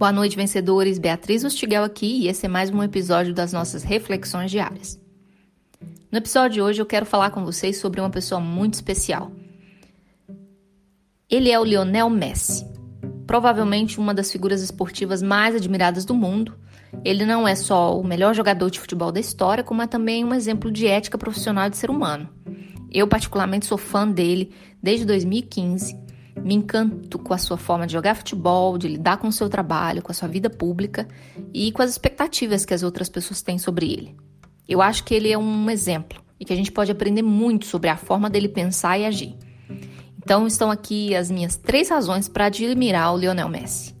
Boa noite, vencedores. Beatriz Ostiguel aqui e esse é mais um episódio das nossas reflexões diárias. No episódio de hoje eu quero falar com vocês sobre uma pessoa muito especial. Ele é o Lionel Messi, provavelmente uma das figuras esportivas mais admiradas do mundo. Ele não é só o melhor jogador de futebol da história, como é também um exemplo de ética profissional de ser humano. Eu, particularmente, sou fã dele desde 2015 me encanto com a sua forma de jogar futebol, de lidar com o seu trabalho, com a sua vida pública e com as expectativas que as outras pessoas têm sobre ele. Eu acho que ele é um exemplo e que a gente pode aprender muito sobre a forma dele pensar e agir. Então estão aqui as minhas três razões para admirar o Lionel Messi.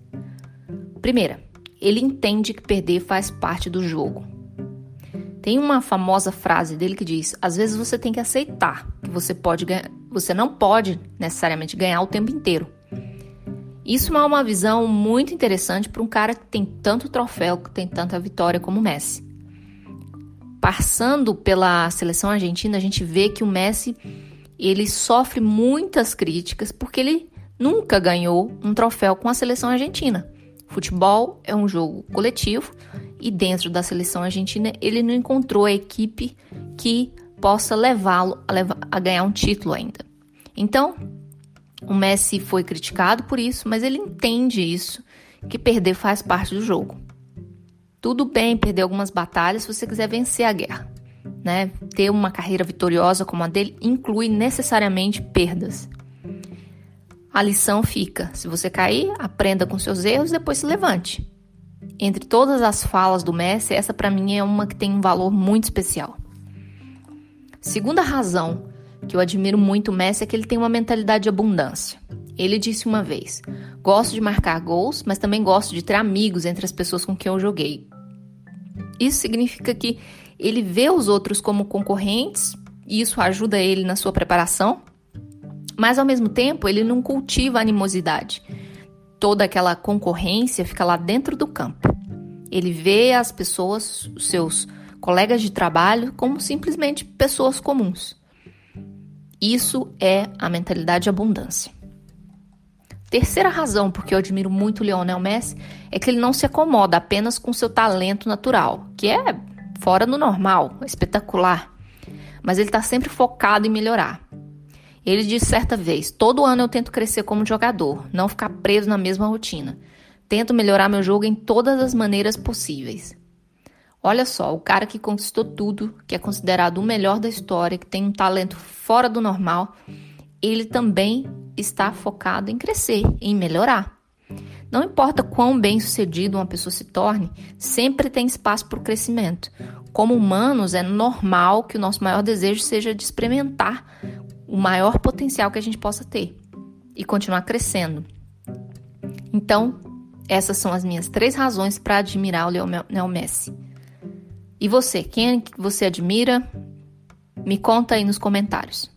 Primeira, ele entende que perder faz parte do jogo. Tem uma famosa frase dele que diz: às vezes você tem que aceitar que você pode ganhar, você não pode necessariamente ganhar o tempo inteiro. Isso é uma visão muito interessante para um cara que tem tanto troféu, que tem tanta vitória como o Messi. Passando pela seleção argentina, a gente vê que o Messi ele sofre muitas críticas porque ele nunca ganhou um troféu com a seleção argentina. Futebol é um jogo coletivo e dentro da seleção argentina ele não encontrou a equipe que possa levá-lo a, a ganhar um título ainda. Então, o Messi foi criticado por isso, mas ele entende isso, que perder faz parte do jogo. Tudo bem perder algumas batalhas se você quiser vencer a guerra. Né? Ter uma carreira vitoriosa como a dele inclui necessariamente perdas. A lição fica: se você cair, aprenda com seus erros e depois se levante. Entre todas as falas do Messi, essa para mim é uma que tem um valor muito especial. Segunda razão que eu admiro muito o Messi é que ele tem uma mentalidade de abundância. Ele disse uma vez: Gosto de marcar gols, mas também gosto de ter amigos entre as pessoas com quem eu joguei. Isso significa que ele vê os outros como concorrentes e isso ajuda ele na sua preparação, mas ao mesmo tempo ele não cultiva animosidade toda aquela concorrência fica lá dentro do campo. Ele vê as pessoas, os seus colegas de trabalho, como simplesmente pessoas comuns. Isso é a mentalidade de abundância. Terceira razão por que eu admiro muito o Lionel Messi é que ele não se acomoda apenas com seu talento natural, que é fora do normal, espetacular. Mas ele está sempre focado em melhorar. Ele disse certa vez: Todo ano eu tento crescer como jogador, não ficar preso na mesma rotina. Tento melhorar meu jogo em todas as maneiras possíveis. Olha só, o cara que conquistou tudo, que é considerado o melhor da história, que tem um talento fora do normal, ele também está focado em crescer, em melhorar. Não importa quão bem sucedido uma pessoa se torne, sempre tem espaço para o crescimento. Como humanos, é normal que o nosso maior desejo seja de experimentar o maior potencial que a gente possa ter e continuar crescendo. Então, essas são as minhas três razões para admirar o Lionel Messi. E você, quem que você admira? Me conta aí nos comentários.